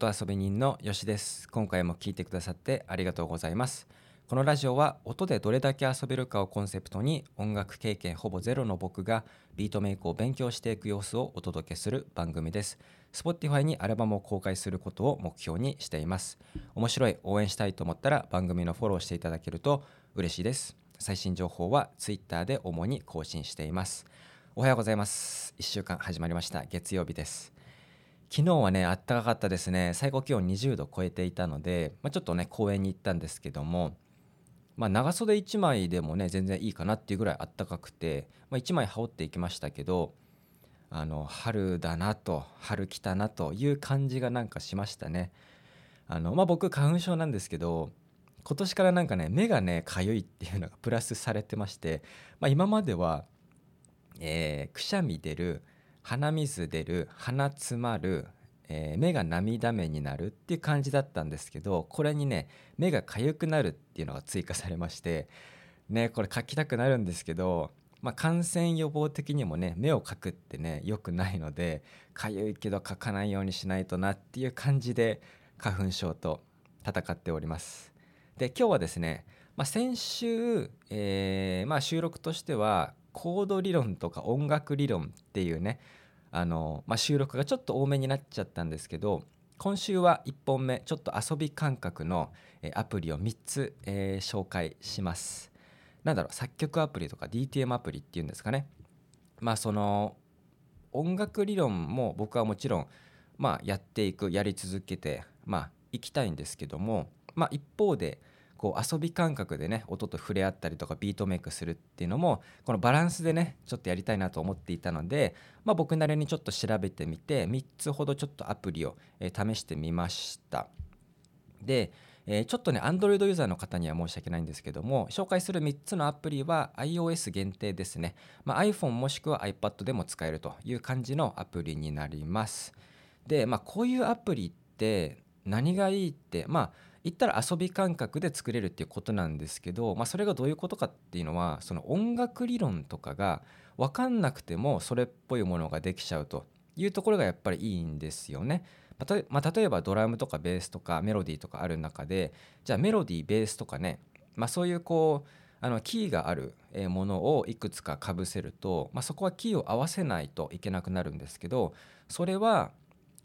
音遊び人のよしです。今回も聞いてくださってありがとうございます。このラジオは音でどれだけ遊べるかをコンセプトに音楽経験ほぼゼロの僕がビートメイクを勉強していく様子をお届けする番組です。Spotify にアルバムを公開することを目標にしています。面白い応援したいと思ったら番組のフォローしていただけると嬉しいです。最新情報は Twitter で主に更新しています。おはようございます。1週間始まりました。月曜日です。昨日はねあったかかったですね。最高気温20度超えていたので、まあ、ちょっとね公園に行ったんですけども、まあ、長袖1枚でもね全然いいかなっていうぐらいあったかくて、まあ、1枚羽織っていきましたけどあの春だなと春来たなという感じがなんかしましたね。あの、まあ、僕花粉症なんですけど今年からなんかね目がねかゆいっていうのがプラスされてまして、まあ、今までは、えー、くしゃみ出る鼻水出る鼻詰まる、えー、目が涙目になるっていう感じだったんですけどこれにね目が痒くなるっていうのが追加されましてねこれ書きたくなるんですけど、まあ、感染予防的にもね目をかくってね良くないので痒いけど書かないようにしないとなっていう感じで花粉症と戦っております。で今日はですね、まあ、先週、えーまあ、収録としてはコード理論とか音楽理論っていうねあの、まあ、収録がちょっと多めになっちゃったんですけど今週は1本目ちょっと遊び感覚のアプリを3つ、えー、紹介します。なんだろう作曲アプリとか DTM アプリっていうんですかね。まあその音楽理論も僕はもちろん、まあ、やっていくやり続けて、まあ、いきたいんですけども、まあ、一方でこう遊び感覚でね音と触れ合ったりとかビートメイクするっていうのもこのバランスでねちょっとやりたいなと思っていたので、まあ、僕なりにちょっと調べてみて3つほどちょっとアプリを、試してみました。で、えー、ちょっとね Android ユーザーの方には申し訳ないんですけども紹介する3つのアプリは iOS 限定ですね、まあ、iPhone もしくは iPad でも使えるという感じのアプリになります。で、まあ、こういうアプリって何がいいってまあ言ったら遊び感覚で作れるっていうことなんですけど、まあ、それがどういうことかっていうのはその音楽理論とかが分かんなくてもそれっぽいものができちゃうというところがやっぱりいいんですよね。まあ、例えばドラムとかベースとかメロディーとかある中でじゃあメロディーベースとかね、まあ、そういうこうあのキーがあるものをいくつかかぶせると、まあ、そこはキーを合わせないといけなくなるんですけどそれは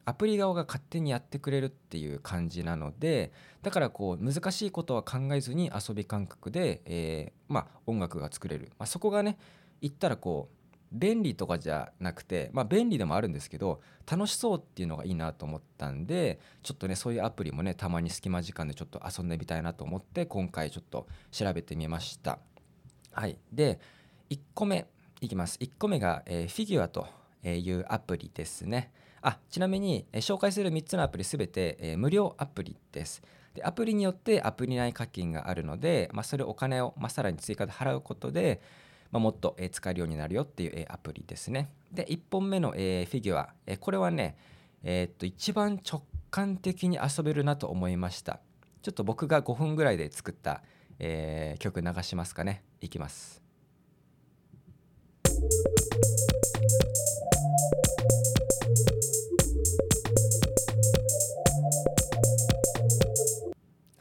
アプリ側が勝手にやってくれるっていう感じなのでだからこう難しいことは考えずに遊び感覚で、えー、まあ、音楽が作れる、まあ、そこがね言ったらこう便利とかじゃなくて、まあ、便利でもあるんですけど楽しそうっていうのがいいなと思ったんでちょっとねそういうアプリもねたまに隙間時間でちょっと遊んでみたいなと思って今回ちょっと調べてみました。はい、で1個目いきます。1個目が、えー、フィギュアというアプリですね。あちなみに、え紹介する3つのアプリすべて、え無料アプリです。でアプリによってアプリ内課金があるので、まあ、それお金を、まあ、さらに追加で払うことで、まあ、もっと、え使えるようになるよっていう、えアプリですね。で1本目の、えフィギュア、えこれはね、えー、っと一番直感的に遊べるなと思いました。ちょっと僕が5分ぐらいで作った、えー、曲流しますかね。いきます。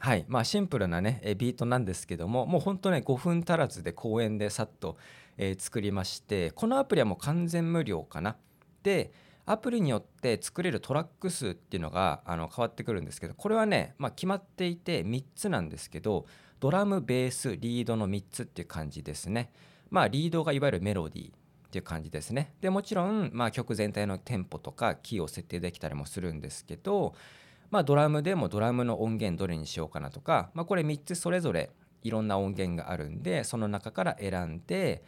はい。まあ、シンプルなねビートなんですけどももうほんとね5分足らずで公園でさっと、えー、作りましてこのアプリはもう完全無料かな。でアプリによって作れるトラック数っていうのがあの変わってくるんですけどこれはね、まあ、決まっていて3つなんですけどドラムベースリードの3つっていう感じですね。まあリードがいわゆるメロディーっていう感じですね。でもちろん、まあ、曲全体のテンポとかキーを設定できたりもするんですけどまあ、ドラムでもドラムの音源どれにしようかなとか、まあ、これ3つそれぞれいろんな音源があるんでその中から選んで、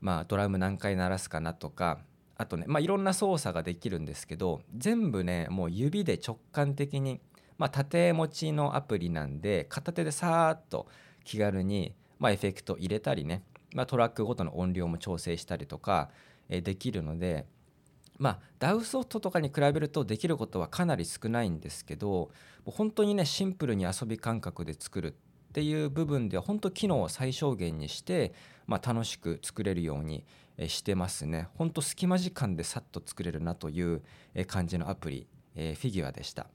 まあ、ドラム何回鳴らすかなとかあとね、まあ、いろんな操作ができるんですけど全部ねもう指で直感的に、まあ、縦持ちのアプリなんで片手でさーっと気軽に、まあ、エフェクト入れたりね、まあ、トラックごとの音量も調整したりとか、えできるのでまあ、 DAW ソフトとかに比べるとできることはかなり少ないんですけど本当にねシンプルに遊び感覚で作るっていう部分では本当機能を最小限にして、まあ、楽しく作れるようにしてますね。本当隙間時間でさっと作れるなという感じのアプリ、えー、フィギュアでした。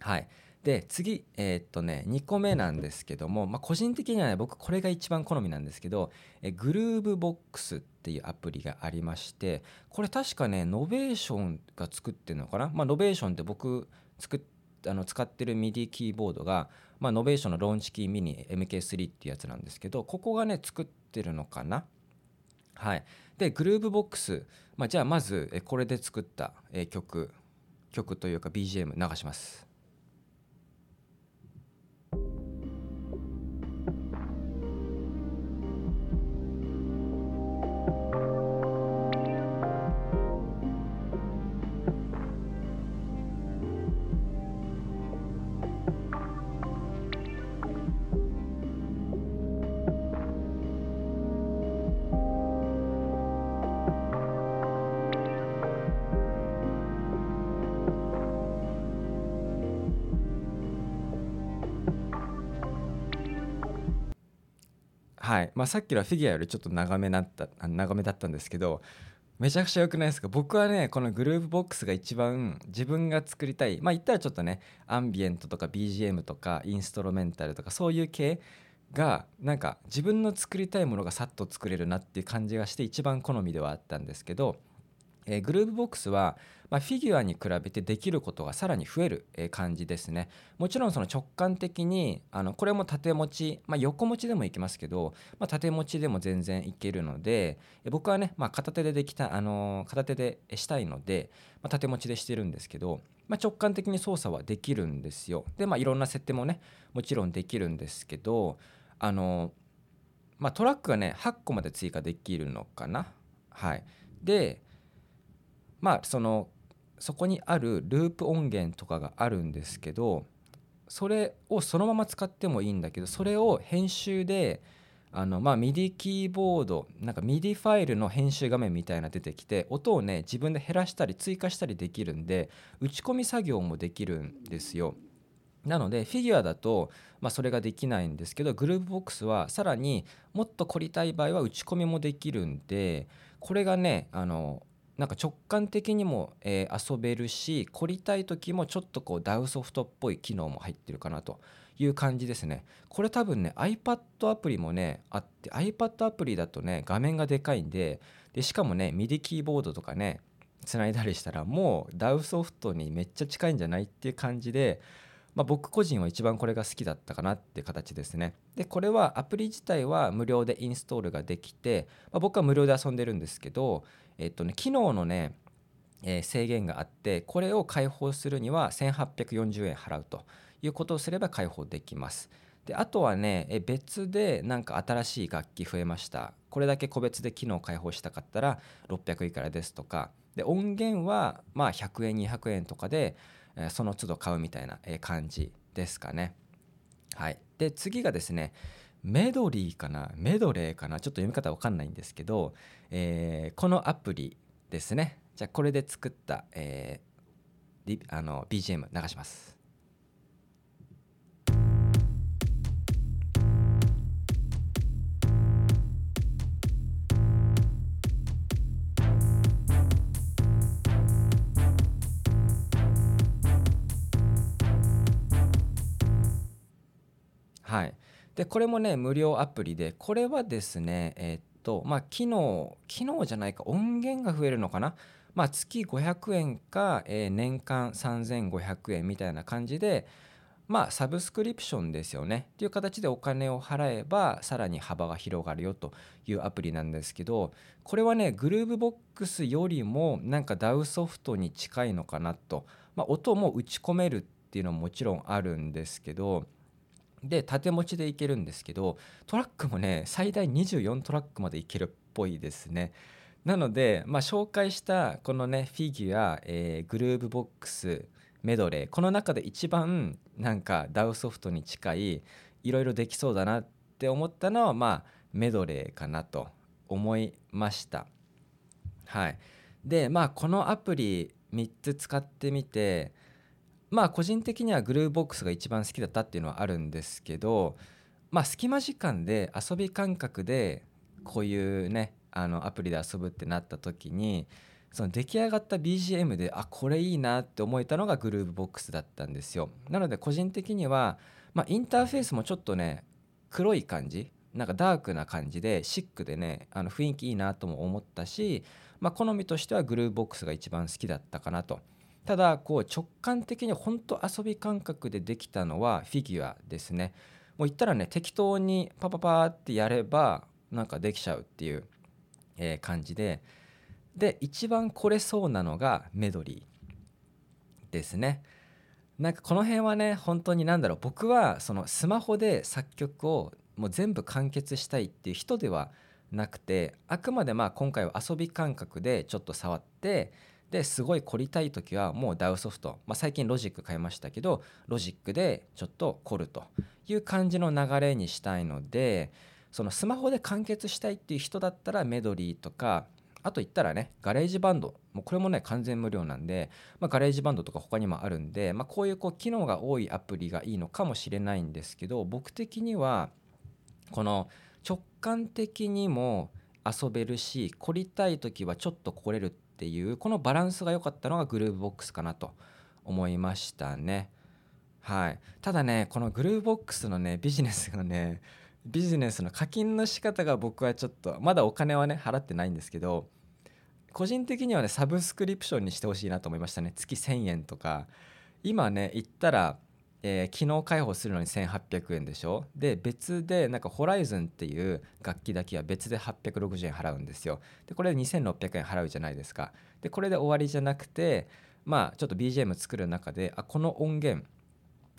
はい。で次えーっとね2個目なんですけども、まあ、個人的にはね僕これが一番好みなんですけどえ Groovebox っていうアプリがありましてこれ確かね Novation が作ってるのかな、まあ、 Novation って僕作っあの使ってる MIDI キーボードが、まあ、 Novation の Launchkey Mini MK3 っていうやつなんですけどここがね作ってるのかな？はい。で Groovebox、まあ、じゃあまずこれで作った曲曲というか BGM 流します。はい。まあ、さっきのフィギュアよりちょっと長めだった長めだったんですけどめちゃくちゃ良くないですか？僕はねこのグループボックスが一番自分が作りたいまあ言ったらちょっとねアンビエントとか BGM とかインストロメンタルとかそういう系がなんか自分の作りたいものがさっと作れるなっていう感じがして一番好みではあったんですけどえー、グルーブボックスは、まあ、フィギュアに比べてできることがさらに増える、えー、感じですね。もちろんその直感的にあのこれも縦持ち、まあ、横持ちでもいけますけど、まあ、縦持ちでも全然いけるので、えー、僕はね、まあ、片手でできた、あの片手でしたいので、まあ、縦持ちでしてるんですけど、まあ、直感的に操作はできるんですよ。で、まあ、いろんな設定もねもちろんできるんですけどあのまあ、トラックがね8個まで追加できるのかな。はい。でまあそのそこにあるループ音源とかがあるんですけどそれをそのまま使ってもいいんだけどそれを編集であのまあ MIDI キーボードなんか MIDI ファイルの編集画面みたいな出てきて音をね自分で減らしたり追加したりできるんで打ち込み作業もできるんですよ。なのでフィギュアだと、まあ、それができないんですけどグループボックスはさらにもっと凝りたい場合は打ち込みもできるんでこれがねあのなんか直感的にも、えー、遊べるし凝りたい時もちょっとこう DAW ソフトっぽい機能も入ってるかなという感じですねこれ多分ね iPad アプリもねあって iPad アプリだとね画面がでかいんででしかもね MIDI キーボードとかねつないだりしたらもう DAW ソフトにめっちゃ近いんじゃないっていう感じでまあ、僕個人は一番これが好きだったかなって形ですね。でこれはアプリ自体は無料でインストールができて、まあ、僕は無料で遊んでるんですけど、えっとね、機能のね、えー、制限があってこれを開放するには1840円払うということをすれば開放できます。であとはねえ別でなんか新しい楽器増えましたこれだけ個別で機能開放したかったら600いくらですとかで音源はまあ100円200円とかでその都度買うみたいな感じですかね。はい、で次がですねメドリーかな？メドレーかな？ちょっと読み方わかんないんですけど、えー、このアプリですね。じゃあこれで作った、えー、あの BGM 流します。でこれもね無料アプリでこれはですねえー、っとまあ機能機能じゃないか音源が増えるのかな？まあ、月500円か、えー、年間3500円みたいな感じでまあサブスクリプションですよね。っていう形でお金を払えばさらに幅が広がるよというアプリなんですけどこれはねグルーブボックスよりもなんか DAW ソフトに近いのかなと、まあ、音も打ち込めるっていうのももちろんあるんですけどで縦持ちでいけるんですけどトラックもね最大24トラックまでいけるっぽいですね。なので、まあ、紹介したこのねフィギュア、えー、グルーブボックスメドレーこの中で一番なんか DAW ソフトに近いいろいろできそうだなって思ったのはまあメドレーかなと思いました。はい、でまあこのアプリ3つ使ってみてまあ個人的にはグルーボックスが一番好きだったっていうのはあるんですけどまあ隙間時間で遊び感覚でこういうねあのアプリで遊ぶってなった時にその出来上がった BGM であこれいいなって思えたのがグルーブボックスだったんですよ。なので個人的には、まあ、インターフェースもちょっとね黒い感じなんかダークな感じでシックでねあの雰囲気いいなとも思ったし、まあ、好みとしてはグルーブボックスが一番好きだったかなと。ただこう直感的に本当遊び感覚でできたのはフィギュアですね。もう言ったらね適当にパパパってやればなんかできちゃうっていう、えー、感じで。で一番来れそうなのがメドリーですね。なんかこの辺はね本当に何だろう僕はそのスマホで作曲をもう全部完結したいっていう人ではなくてあくまでまあ今回は遊び感覚でちょっと触ってですごい凝りたい時はもう DAW ソフト、まあ、最近ロジック変えましたけどロジックでちょっと凝るという感じの流れにしたいのでそのスマホで完結したいっていう人だったら Medly とかあと言ったらね GarageBand。もうこれもね完全無料なんで、まあ、 GarageBand とか他にもあるんで、まあ、こういうこう機能が多いアプリがいいのかもしれないんですけど僕的にはこの直感的にも遊べるし凝りたい時はちょっと凝れるってていうこのバランスが良かったのがグルーブボックスかなと思いましたね。はい、ただねこのグルーブボックスのねビジネスがねビジネスの課金の仕方が僕はちょっとまだお金はね払ってないんですけど個人的にはねサブスクリプションにしてほしいなと思いましたね。月1000円とか。今ね言ったら、えー、機能開放するのに1800円でしょ？で別でなんかホライズンっていう楽器だけは別で860円払うんですよ。でこれで2600円払うじゃないですか。でこれで終わりじゃなくてまあちょっと BGM 作る中であこの音源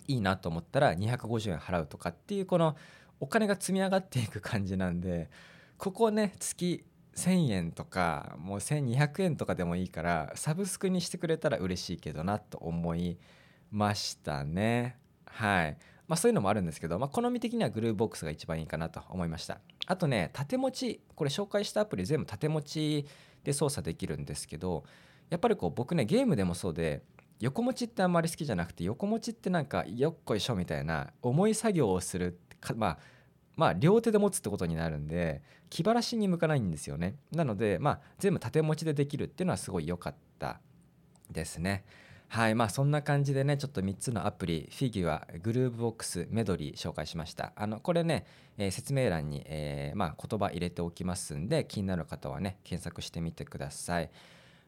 いいなと思ったら250円払うとかっていうこのお金が積み上がっていく感じなんでここね月1,000円とかもう1,200円とかでもいいからサブスクにしてくれたら嬉しいけどなと思いましたね。はい。まあそういうのもあるんですけど、まあ、好み的にはグルーボックスが一番いいかなと思いました。あとね縦持ちこれ紹介したアプリ全部縦持ちで操作できるんですけどやっぱりこう僕ねゲームでもそうで横持ちってあんまり好きじゃなくて横持ちってなんかよっこいしょみたいな重い作業をするまあまあ両手で持つってことになるんで気晴らしに向かないんですよね。なのでまあ全部縦持ちでできるっていうのはすごい良かったですね。はいまあそんな感じでねちょっと3つのアプリ Figure Groovebox Medly 紹介しました。あのこれね、えー、説明欄に、えー、まあ、言葉入れておきますんで気になる方はね検索してみてください。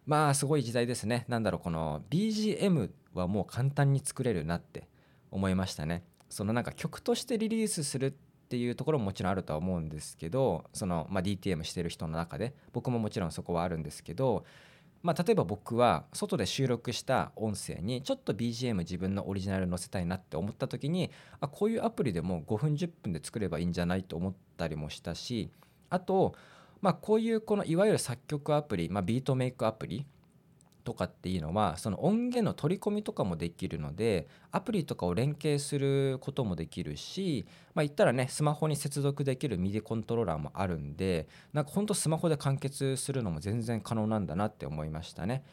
まあすごい時代ですね。なんだろうこの BGM はもう簡単に作れるなって思いましたね。そのなんか曲としてリリースするっていうところももちろんあるとは思うんですけどその、まあ、DTM してる人の中で僕ももちろんそこはあるんですけど、まあ、例えば僕は外で収録した音声にちょっと BGM 自分のオリジナル載せたいなって思った時にあこういうアプリでも5分10分で作ればいいんじゃないと思ったりもしたしあと、まあ、こういうこのいわゆる作曲アプリ、まあ、ビートメイクアプリとかっていうのはその音源の取り込みとかもできるのでアプリとかを連携することもできるしまあ言ったらねスマホに接続できる MIDI コントローラーもあるんでなんかほんとスマホで完結するのも全然可能なんだなって思いましたね。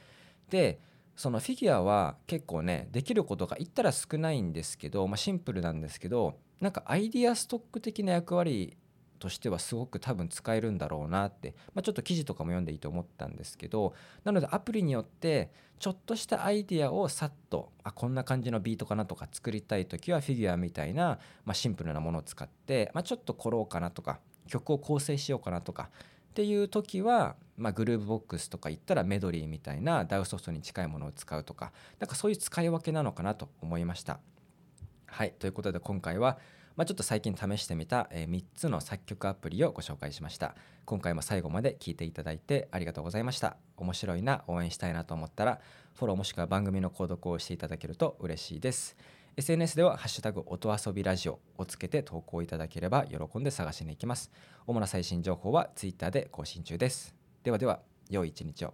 でそのフィギュアは結構ねできることが言ったら少ないんですけど、まあ、シンプルなんですけどなんかアイディアストック的な役割としてはすごく多分使えるんだろうなって、まあ、ちょっと記事とかも読んでいいと思ったんですけどなのでアプリによってちょっとしたアイデアをさっとあこんな感じのビートかなとか作りたい時はフィギュアみたいな、まあ、シンプルなものを使って、まあ、ちょっと凝ろうかなとか曲を構成しようかなとかっていう時は、まあ、グルーブボックスとか言ったらメドリーみたいな DAW ソフトに近いものを使うとかなんかそういう使い分けなのかなと思いました。はいということで今回はまあ、ちょっと最近試してみた、え3つの作曲アプリをご紹介しました。今回も最後まで聞いていただいてありがとうございました。面白いな応援したいなと思ったらフォローもしくは番組の購読をしていただけると嬉しいです。SNS では「ハッシュタグ音遊びラジオ」をつけて投稿いただければ喜んで探しに行きます。主な最新情報は Twitter で更新中です。ではでは良い一日を。